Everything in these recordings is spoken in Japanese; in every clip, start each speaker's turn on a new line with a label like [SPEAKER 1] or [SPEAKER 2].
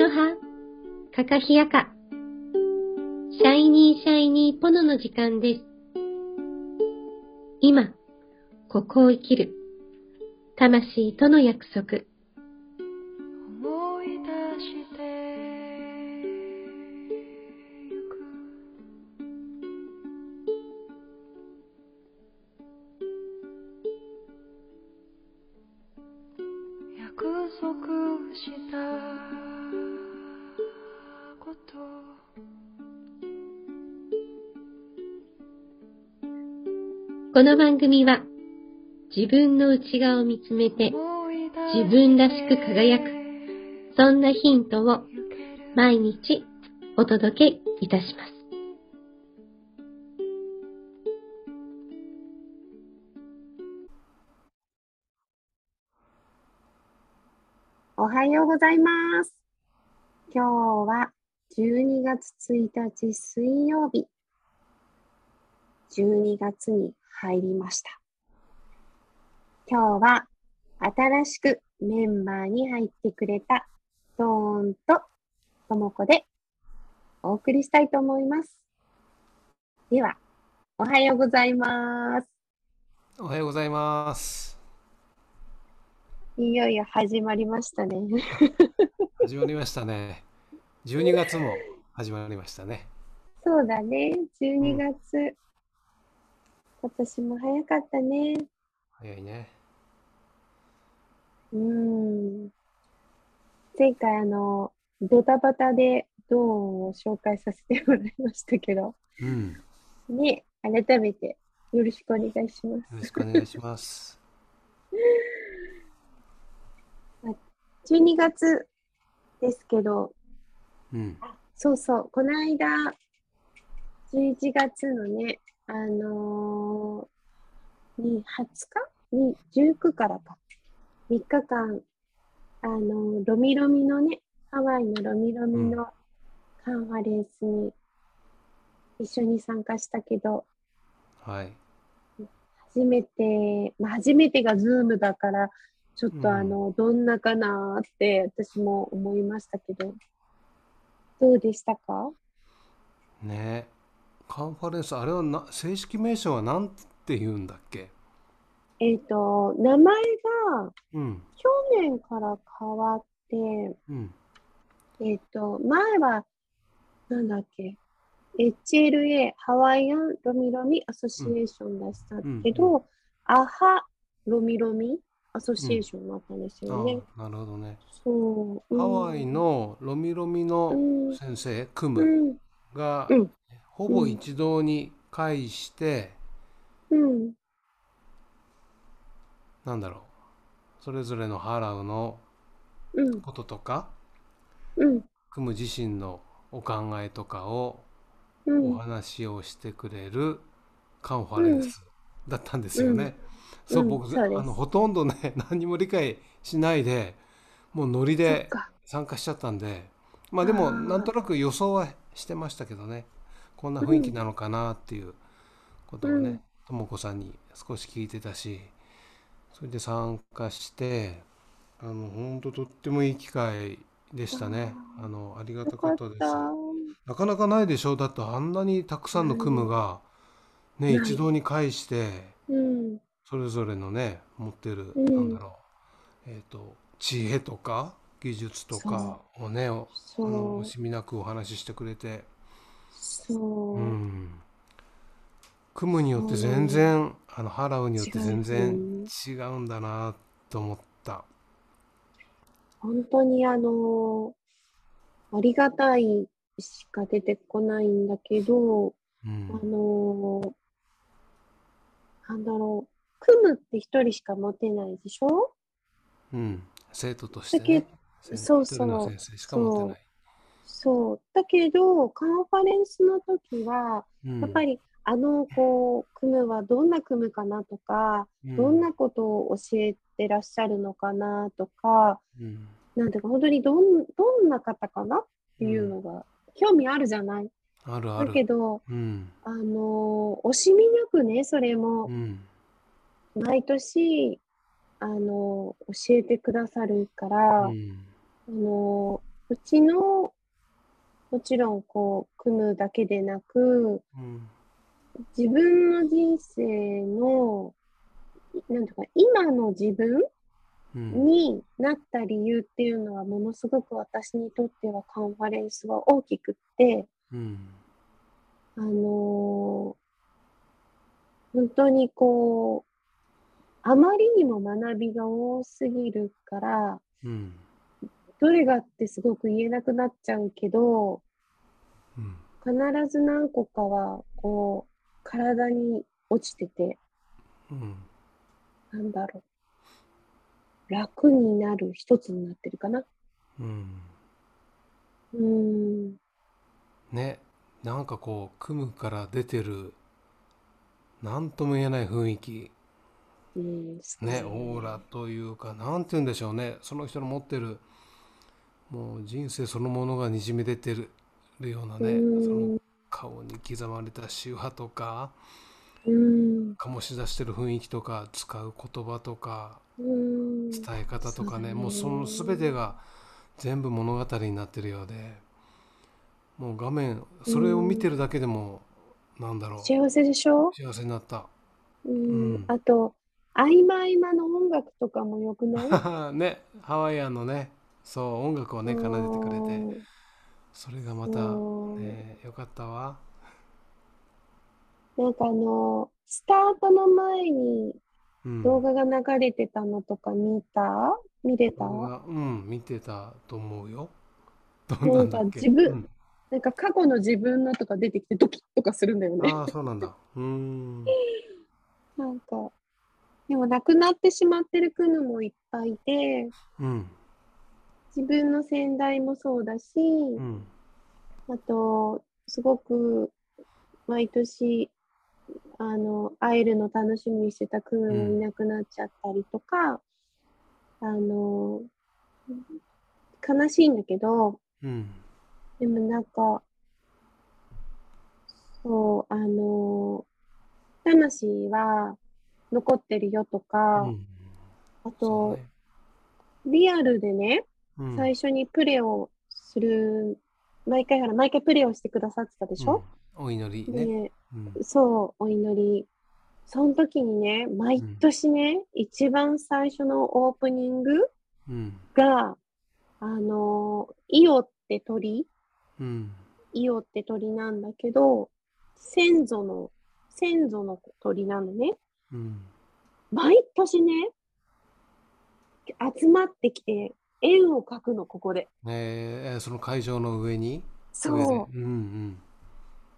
[SPEAKER 1] アロハ、カカヒヤカ、シャイニーシャイニーポノの時間です。今、ここを生きる、魂との約束。
[SPEAKER 2] こ
[SPEAKER 1] の番組は、自分の内側を見つめて、自分らしく輝く、そんなヒントを毎日お届けいたします。
[SPEAKER 3] おはようございます。今日は12月1日水曜日。12月に入りました。今日は新しくメンバーに入ってくれたドーンとともこでお送りしたいと思います。では、おはようございます。
[SPEAKER 4] おはようございます。
[SPEAKER 3] いよいよ始まりましたね。
[SPEAKER 4] 始まりましたね。12月も始まりましたね。
[SPEAKER 3] そうだね。12月。今年も早かったね。
[SPEAKER 4] 早いね。
[SPEAKER 3] うん。前回あの、ドタバタでドーンを紹介させてもらいましたけど、
[SPEAKER 4] うん。
[SPEAKER 3] ね、改めてよろしくお願いしま
[SPEAKER 4] よろしくお願いします。
[SPEAKER 3] す。12月ですけど、
[SPEAKER 4] うん。
[SPEAKER 3] そうそう、この間、11月のね、あのーに20日？に19からか、3日間、あのーロミロミのね、ハワイのロミロミのカンファレンスに一緒に参加したけど、
[SPEAKER 4] はい。
[SPEAKER 3] 初めて、まあ、初めてがズームだから、ちょっ
[SPEAKER 4] うん。
[SPEAKER 3] とあの、どんなかなーって私も思いましたけど、どうでしたか？
[SPEAKER 4] ねカンファレンス、あれはな正式名称は何て言うんだっけ？
[SPEAKER 3] えっ、と、名前が
[SPEAKER 4] うん。
[SPEAKER 3] 去年から変わって、
[SPEAKER 4] うん。
[SPEAKER 3] えっ、と、前は、なんだっけ、HLA、ハワイアンロミロミアソシエーション出したけど、
[SPEAKER 4] うん
[SPEAKER 3] アハロミロミアソシエーションになったんです
[SPEAKER 4] あ
[SPEAKER 3] よね。
[SPEAKER 4] あ、なるほどね。
[SPEAKER 3] そう。
[SPEAKER 4] ハワイのロミロミ
[SPEAKER 3] う
[SPEAKER 4] の
[SPEAKER 3] ん、
[SPEAKER 4] 先生、ク
[SPEAKER 3] う
[SPEAKER 4] ム
[SPEAKER 3] ん、
[SPEAKER 4] が
[SPEAKER 3] うん
[SPEAKER 4] ほぼ一堂に会して、
[SPEAKER 3] うん、
[SPEAKER 4] なんだろう。それぞれのハラウの
[SPEAKER 3] うん、
[SPEAKER 4] こととか、
[SPEAKER 3] うん、
[SPEAKER 4] クム自身のお考えとかを
[SPEAKER 3] うん、
[SPEAKER 4] お話をしてくれるカンファレンスだったんですよね。そう
[SPEAKER 3] うん
[SPEAKER 4] 僕あのほとんどね 何にも理解しないでもうノリで
[SPEAKER 3] か。
[SPEAKER 4] 参加しちゃったんでまあでもなんとなく予想はしてましたけどねこんな雰囲気なのかなっていうことを
[SPEAKER 3] うん。
[SPEAKER 4] ねとも子さんに少し聞いてたしそれで参加してあの本当とってもいい機会でしたね。あ。のありがた
[SPEAKER 3] よかっ
[SPEAKER 4] たです。
[SPEAKER 3] た。
[SPEAKER 4] なかなかないでしょだってあんなにたくさんのクムがね、一堂に会して
[SPEAKER 3] うん、
[SPEAKER 4] それぞれのね持ってる、
[SPEAKER 3] うん。
[SPEAKER 4] なんだろうえっ、と知恵とか技術とかをねおあの惜しみなくお話ししてくれて
[SPEAKER 3] そう。
[SPEAKER 4] うん。クムによって全然あのハラウによって全然
[SPEAKER 3] 違
[SPEAKER 4] 違うんだなと思った。
[SPEAKER 3] 本当にあの、ありがたいしか出てこないんだけど、
[SPEAKER 4] う
[SPEAKER 3] あ
[SPEAKER 4] ん
[SPEAKER 3] の、なんだろう、組むって一人しか持てないでしょ？
[SPEAKER 4] うん、生徒としてね。先
[SPEAKER 3] そうそう。
[SPEAKER 4] 先生しか持ってない。
[SPEAKER 3] そう。だけど、カンファレンスの時は、
[SPEAKER 4] うん。
[SPEAKER 3] やっぱりあの、こう、組むはどんな組むかなとか、
[SPEAKER 4] うん。
[SPEAKER 3] どんなことを教えてらっしゃるのかなとか、
[SPEAKER 4] うん。
[SPEAKER 3] なんていうか、本当にどん、どんな方かなっていうのが、興味あるじゃない？だ
[SPEAKER 4] あるある。
[SPEAKER 3] けど、
[SPEAKER 4] うん。
[SPEAKER 3] あの、惜しみなくね、それも
[SPEAKER 4] う、ん。
[SPEAKER 3] 毎年、あの、教えてくださるから、
[SPEAKER 4] うん。
[SPEAKER 3] あの、うちの、もちろんこう、組むだけでなく、
[SPEAKER 4] うん
[SPEAKER 3] 自分の人生の、なんていうか、今の自分
[SPEAKER 4] うん。
[SPEAKER 3] になった理由っていうのは、ものすごく私にとってはカンファレンスは大きくって、
[SPEAKER 4] うん
[SPEAKER 3] あのー本当にこう、あまりにも学びが多すぎるから、
[SPEAKER 4] うん
[SPEAKER 3] どれがってすごく言えなくなっちゃうけど、
[SPEAKER 4] うん。
[SPEAKER 3] 必ず何個かは、こう、体に落ちてて、
[SPEAKER 4] うん。
[SPEAKER 3] なんだろう。楽になる一つになってるかな。
[SPEAKER 4] うん。
[SPEAKER 3] うーん。
[SPEAKER 4] ね。なんかこう組むから出てる何とも言えない雰囲気。
[SPEAKER 3] うん、
[SPEAKER 4] ねオーラというかなんて言うんでしょうね。その人の持ってるもう人生そのものがにじみ出てるようなね
[SPEAKER 3] うん。
[SPEAKER 4] その顔に刻まれた手話とか
[SPEAKER 3] うん。
[SPEAKER 4] 醸し出してる雰囲気とか使う言葉とか
[SPEAKER 3] うん。
[SPEAKER 4] 伝え方とかね
[SPEAKER 3] ね。
[SPEAKER 4] もうその全てが全部物語になってるようでもう画面それを見てるだけでもなんだろう。
[SPEAKER 3] 幸せでしょ？
[SPEAKER 4] 幸せになった。
[SPEAKER 3] うん。
[SPEAKER 4] うん。
[SPEAKER 3] あと、合間合間の音楽とかもよくない？
[SPEAKER 4] ねハワイアンのねそう音楽をね奏でてくれてそれがまたねよかったわ。
[SPEAKER 3] なんかあの、スタートの前に
[SPEAKER 4] うん。
[SPEAKER 3] 動画が流れてたのとか見た？見れた？
[SPEAKER 4] うん見てたと思うよ。ど
[SPEAKER 3] なん
[SPEAKER 4] な
[SPEAKER 3] 自分
[SPEAKER 4] うん
[SPEAKER 3] なんか過去の自分のとか出てきてドキッとかするんだよね。
[SPEAKER 4] ああそうなんだ。うーん。
[SPEAKER 3] なんか、でも亡くなってしまってるクヌもいっぱいいて、
[SPEAKER 4] うん
[SPEAKER 3] 自分の先代もそうだし、
[SPEAKER 4] うん
[SPEAKER 3] あと、すごく毎年、あの、会えるの楽しみにしてたクヌもいなくなっちゃったりとか、あの、悲しいんだけど、
[SPEAKER 4] うん
[SPEAKER 3] でもなんか、そう、あの、魂は残ってるよとか、
[SPEAKER 4] うん。
[SPEAKER 3] あと、
[SPEAKER 4] ね。
[SPEAKER 3] リアルでね、
[SPEAKER 4] うん
[SPEAKER 3] 最初にプレをする、毎回ほら、毎回プレをしてくださってたでしょ、
[SPEAKER 4] うん。お祈りね。
[SPEAKER 3] で、
[SPEAKER 4] うん。
[SPEAKER 3] そう、お祈り。その時にね、毎年ね、一番最初のオープニング
[SPEAKER 4] うん。
[SPEAKER 3] が、あの、イオって鳥？
[SPEAKER 4] うん。
[SPEAKER 3] イオって鳥なんだけど、先祖の、先祖の鳥なのね。
[SPEAKER 4] うん。
[SPEAKER 3] 毎年ね、集まってきて、円を描くの、ここで。
[SPEAKER 4] えーその会場の上に？
[SPEAKER 3] そう、
[SPEAKER 4] うんうん。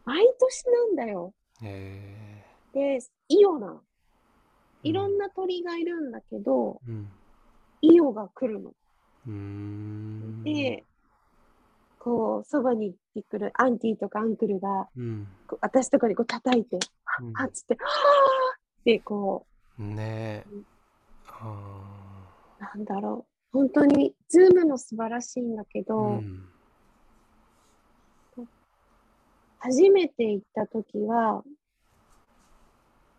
[SPEAKER 3] 毎年なんだよ。
[SPEAKER 4] え。
[SPEAKER 3] で、イオなの。いろんな鳥がいるんだけど、
[SPEAKER 4] ーうん。
[SPEAKER 3] イオが来るの。
[SPEAKER 4] うーん。
[SPEAKER 3] で、こう、そばに行ってくるアンティとかアンクルが、
[SPEAKER 4] うん。
[SPEAKER 3] 私とかにこう叩いて、
[SPEAKER 4] うん。
[SPEAKER 3] はっつって、はぁってこ
[SPEAKER 4] ねえ。
[SPEAKER 3] うん。
[SPEAKER 4] あ
[SPEAKER 3] う、なんだろう。本当に、ズームも素晴らしいんだけど、
[SPEAKER 4] うん
[SPEAKER 3] 初めて行った時は、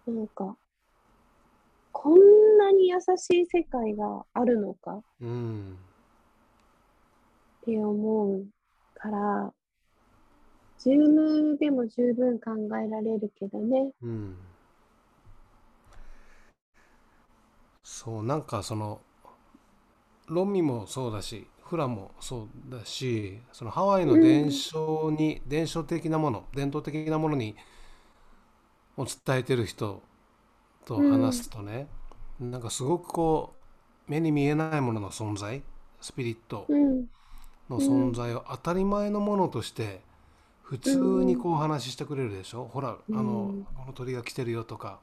[SPEAKER 3] なんか、こんなに優しい世界があるのか
[SPEAKER 4] うん
[SPEAKER 3] って思うから、ズームでも十分考えられるけどね。
[SPEAKER 4] うんそうなんかそのロンミもそうだしフラもそうだしそのハワイの伝承に、伝承的なもの伝統的なものにを伝えてる人と話すとね、なんかすごくこう目に見えないものの存在スピリット
[SPEAKER 3] うん、
[SPEAKER 4] の存在を当たり前のものとして普通にこう話してくれるでしょ、ほらあの、
[SPEAKER 3] うん
[SPEAKER 4] この鳥が来てるよとか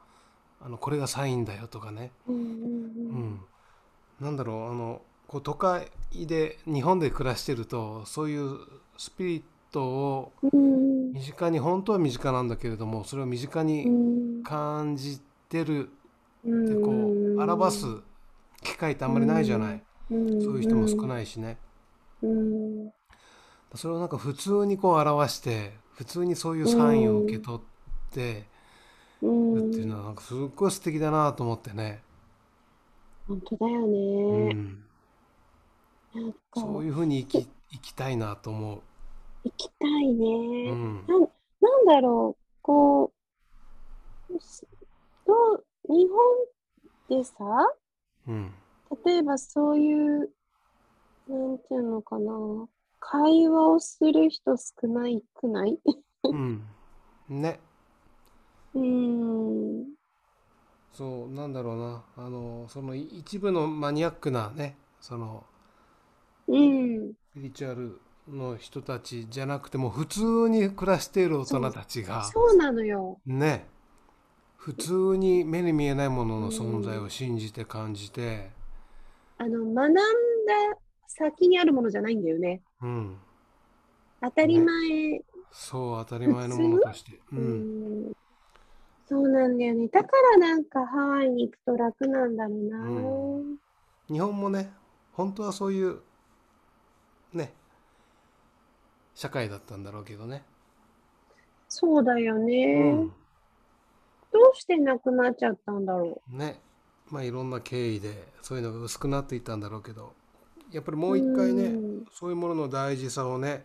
[SPEAKER 4] あのこれがサインだよとかね、
[SPEAKER 3] うん、う、
[SPEAKER 4] うん。ん、なんだろうあのこう都会で日本で暮らしてるとそういうスピリットを
[SPEAKER 3] うん、
[SPEAKER 4] 身近に本当は身近なんだけれどもそれを身近
[SPEAKER 3] う
[SPEAKER 4] に
[SPEAKER 3] ん、
[SPEAKER 4] 感じてる
[SPEAKER 3] うん、
[SPEAKER 4] でこう表す機会ってあんまりないじゃない、
[SPEAKER 3] うん、
[SPEAKER 4] そういう人も少
[SPEAKER 3] い。
[SPEAKER 4] ないしね。
[SPEAKER 3] うん、
[SPEAKER 4] それをなんか普通にこう表して普通にそういうサインを受け取って
[SPEAKER 3] うん。
[SPEAKER 4] るっていうのはなんかすっごい素敵だなと思ってね、
[SPEAKER 3] 本当だよ
[SPEAKER 4] う
[SPEAKER 3] ね。
[SPEAKER 4] ん、
[SPEAKER 3] なん。か、
[SPEAKER 4] そういうふうに生き行きたいなと思う。
[SPEAKER 3] 行きたいね。
[SPEAKER 4] うん。
[SPEAKER 3] なんなんだろう、こう、すどう、日本でさ、
[SPEAKER 4] うん。
[SPEAKER 3] 例えばそういう、なんていうのかな、会話をする人少ないくない？
[SPEAKER 4] うん。ね。
[SPEAKER 3] うーん、
[SPEAKER 4] そう、なんだろうな。あの、そのい一部のマニアックなね、その、
[SPEAKER 3] うん、
[SPEAKER 4] スピリチュアルの人たちじゃなくても、普通に暮らしている大人たちが、
[SPEAKER 3] そうなのよ。
[SPEAKER 4] ね、普通に目に見えないものの存在を信じて感じて、
[SPEAKER 3] あの、学んだ先にあるものじゃないんだよね。
[SPEAKER 4] うん。
[SPEAKER 3] 当たり前。
[SPEAKER 4] そう、当たり前のものとして。う。
[SPEAKER 3] うんん、そうなんだよね。だからなんかハワイに行くと楽なんだろうな。
[SPEAKER 4] う日本もね、本当はそういう、ね、社会だったんだろうけどね。
[SPEAKER 3] そうだよ
[SPEAKER 4] う
[SPEAKER 3] ね。
[SPEAKER 4] ん。
[SPEAKER 3] どうしてなくなっちゃったんだろ
[SPEAKER 4] ね。まあいろんな経緯でそういうのが薄くなっていったんだろうけど、やっぱりもう一回ね
[SPEAKER 3] うん、
[SPEAKER 4] そういうものの大事さをね、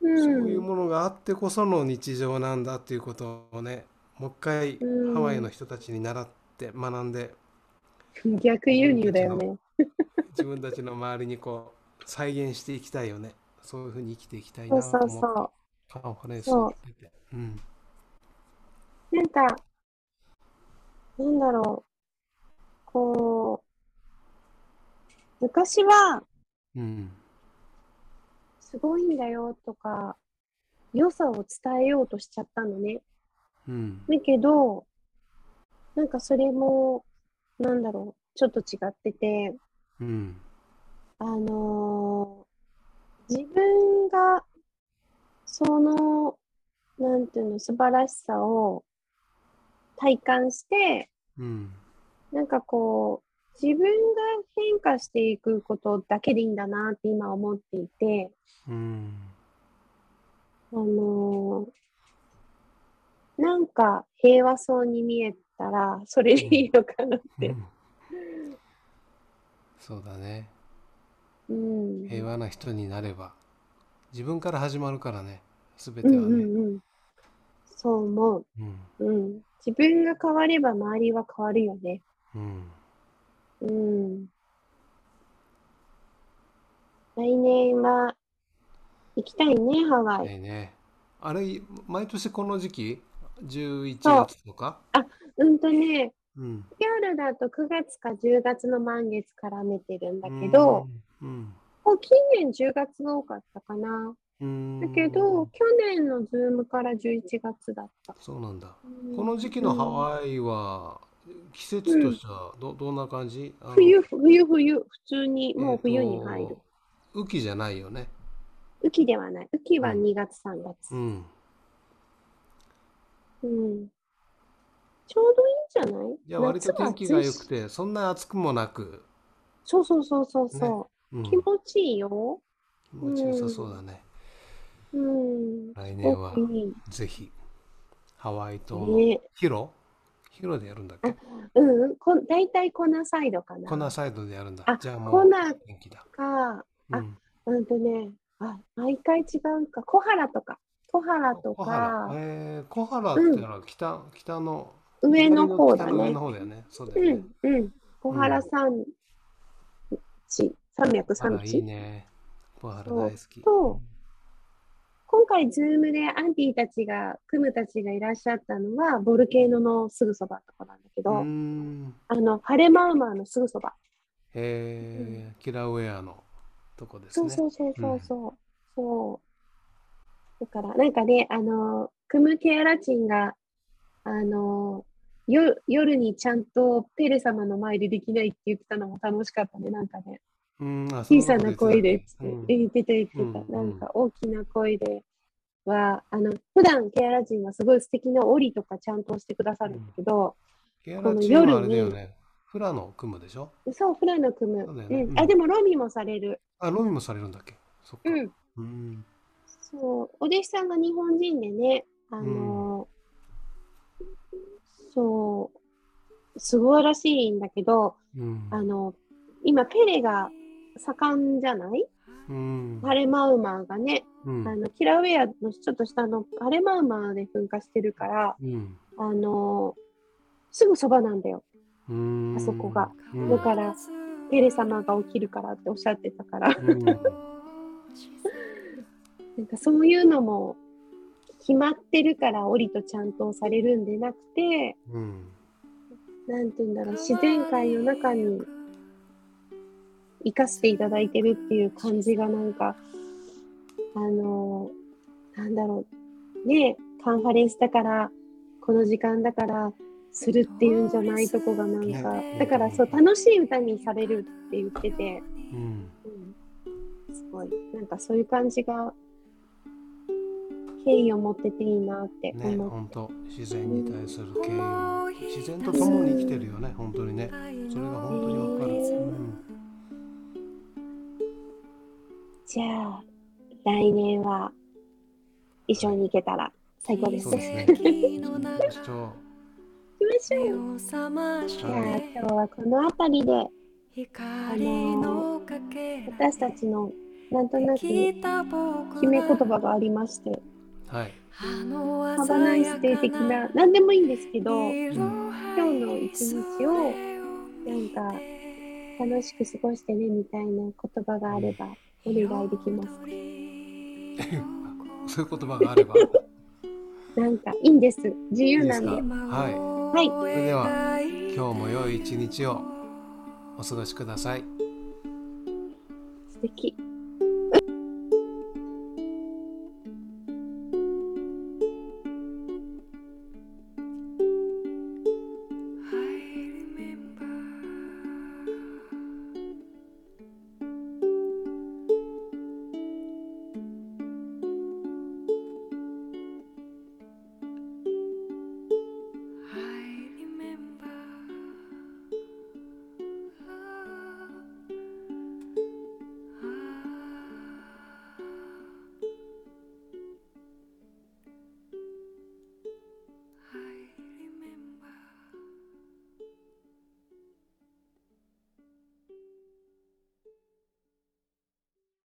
[SPEAKER 3] う。うん、
[SPEAKER 4] そういうものがあってこその日常なんだっていうことをね、もう一回
[SPEAKER 3] うん
[SPEAKER 4] ハワイの人たちに習って学んで、
[SPEAKER 3] 逆輸入だよね。
[SPEAKER 4] 自分たちの周りにこう再現していきたいよね。そういうふうに生きていきたい
[SPEAKER 3] そう
[SPEAKER 4] なと思って
[SPEAKER 3] そうそ
[SPEAKER 4] カンファレンス
[SPEAKER 3] そう
[SPEAKER 4] に出て。うん。
[SPEAKER 3] う。なんか、なんだろう。こう、昔は
[SPEAKER 4] うん。
[SPEAKER 3] すごいんだよとか、良さを伝えようとしちゃったのね。
[SPEAKER 4] うん。
[SPEAKER 3] だけど、なんかそれも、なんだろう、ちょっと違ってて、
[SPEAKER 4] うん。
[SPEAKER 3] あのー自分が、その、なんていうの、素晴らしさを体感して、
[SPEAKER 4] うん。
[SPEAKER 3] なんかこう、自分が変化していくことだけでいいんだなって今思っていて、
[SPEAKER 4] うん。
[SPEAKER 3] あのーなんか平和そうに見えたら、それでいいのかなって。
[SPEAKER 4] うんそうだね。
[SPEAKER 3] うん。
[SPEAKER 4] 平和な人になれば自分から始まるからね全て
[SPEAKER 3] うんう
[SPEAKER 4] はね。
[SPEAKER 3] んうん。そう思う。
[SPEAKER 4] うん。
[SPEAKER 3] うん。自分が変われば周りは変わるよね。
[SPEAKER 4] うん。
[SPEAKER 3] うん。来年は行きたいね、ハワイ。
[SPEAKER 4] ね。あれ毎年この時期？11
[SPEAKER 3] そう
[SPEAKER 4] 月とか？
[SPEAKER 3] うんとね、
[SPEAKER 4] うん。
[SPEAKER 3] 夜だと9月か10月の満月絡めてるんだけど、
[SPEAKER 4] うん。
[SPEAKER 3] もう近年10月が多かったかな。
[SPEAKER 4] うん。
[SPEAKER 3] だけど、去年のズームから11月だった。
[SPEAKER 4] そうなんだ。
[SPEAKER 3] うん
[SPEAKER 4] この時期のハワイは季節としてはどどんな感じ？
[SPEAKER 3] 冬、冬、冬、普通にもう冬に入る。
[SPEAKER 4] 雨季じゃないよね。
[SPEAKER 3] 雨季ではない。雨季は
[SPEAKER 4] うん
[SPEAKER 3] 2月、3月。
[SPEAKER 4] うん。
[SPEAKER 3] うん。ちょうどいいんじゃない？
[SPEAKER 4] じゃあ割と天気が良くてそんな暑くもなく、
[SPEAKER 3] そうそうそうそうそう、
[SPEAKER 4] うん、
[SPEAKER 3] 気持ちいいよ。
[SPEAKER 4] 気持ちよさそうだね。
[SPEAKER 3] うん。
[SPEAKER 4] 来年はぜひハワイ島。ヒロ？ヒロでやるんだっけ？
[SPEAKER 3] うんうん。こん大体コナサイドかな。
[SPEAKER 4] コナサイドでやるんだ。
[SPEAKER 3] あ
[SPEAKER 4] じゃあもう
[SPEAKER 3] コナ
[SPEAKER 4] 元気だ。
[SPEAKER 3] か、あ
[SPEAKER 4] うん。
[SPEAKER 3] うんとね、あ、毎回違うか。小原とか。小原と。か、
[SPEAKER 4] えー、小原ってのは北、北の
[SPEAKER 3] 上の方だね
[SPEAKER 4] 上の。方だよね。そうだ
[SPEAKER 3] う
[SPEAKER 4] よね。
[SPEAKER 3] んうん。コハラ山地、山脈
[SPEAKER 4] あらいい
[SPEAKER 3] 山地。
[SPEAKER 4] ね。コハラ大好き。
[SPEAKER 3] と今回、ズームでアンティたちが、クムたちがいらっしゃったのは、ボルケーノのすぐそばとかなんだけ
[SPEAKER 4] う
[SPEAKER 3] ど、
[SPEAKER 4] ん。
[SPEAKER 3] あの、ハレマウマウのすぐそば。
[SPEAKER 4] えー、キラウェアのとこです
[SPEAKER 3] そう
[SPEAKER 4] ね。
[SPEAKER 3] そうそうそうそう。そう。だから、なんかね、あの、クムケアラチンが、あの、よ夜にちゃんとペレ様の前でできないって言ってたのも楽しかったね、なんかね。小さな声で言ってた言ってた。
[SPEAKER 4] うん
[SPEAKER 3] なんか大きな声では、あの、普段ケアラ人はすごい素敵な折りとかちゃんとしてくださるんだけど、
[SPEAKER 4] ケアラチンはあれだよね。フラの組むでしょ？
[SPEAKER 3] そう、フラの組む。あ、でもロミもされる。
[SPEAKER 4] あ、ロミもされるんだっけ？そっか。
[SPEAKER 3] うん。
[SPEAKER 4] うん。
[SPEAKER 3] そう、お弟子さんが日本人でね、あの、そう、すごいらしいんだけど、
[SPEAKER 4] うん。
[SPEAKER 3] あの、今ペレが盛んじゃない？
[SPEAKER 4] うん。
[SPEAKER 3] ハレマウマーがね、
[SPEAKER 4] うん
[SPEAKER 3] あのキラウェアのちょっと下のハレマウマーで噴火してるから、
[SPEAKER 4] うん。
[SPEAKER 3] あのすぐそばなんだよ。
[SPEAKER 4] うん
[SPEAKER 3] あそこが。
[SPEAKER 4] うん
[SPEAKER 3] だから、ペレ様が起きるからっておっしゃってたから、
[SPEAKER 4] うん
[SPEAKER 3] なんかそういうのも決まってるから降りとちゃんとされるんでなくて、
[SPEAKER 4] うん。
[SPEAKER 3] なんて言うんだろう、自然界の中に生かしていただいてるっていう感じがなんか、あのなんだろう、ねカンファレンスだから、この時間だから、するっていうんじゃないとこがなんか、
[SPEAKER 4] ね
[SPEAKER 3] だからそう、楽しい歌にされるって言ってて、
[SPEAKER 4] うん。
[SPEAKER 3] うん、すごい、なんかそういう感じが、敬意を持ってていいなって
[SPEAKER 4] ね、
[SPEAKER 3] 思って。
[SPEAKER 4] 本当自然に対する敬意を自然と共に生きてるよね、本当にね。それが本当にわかる。うん
[SPEAKER 3] じゃあ、来年は一緒に行けたら最高です
[SPEAKER 4] そうで
[SPEAKER 3] ね。
[SPEAKER 4] すね。行きましょ
[SPEAKER 3] 行きましょう。じゃあ、今日はこの辺りで、あの私たちのなんとなく決め言葉がありまして、
[SPEAKER 4] う。はい。
[SPEAKER 3] ハバナイスデー的な、何でもいいんですけど、今日の一日をなんか楽しく過ごしてねみたいな言葉があればお願いできますか
[SPEAKER 4] そういう言葉があれば。
[SPEAKER 3] なんかいいんです。自由なんで。
[SPEAKER 4] いい。はいそれでは、今日も良い一日をお過ごしください。
[SPEAKER 3] 素敵。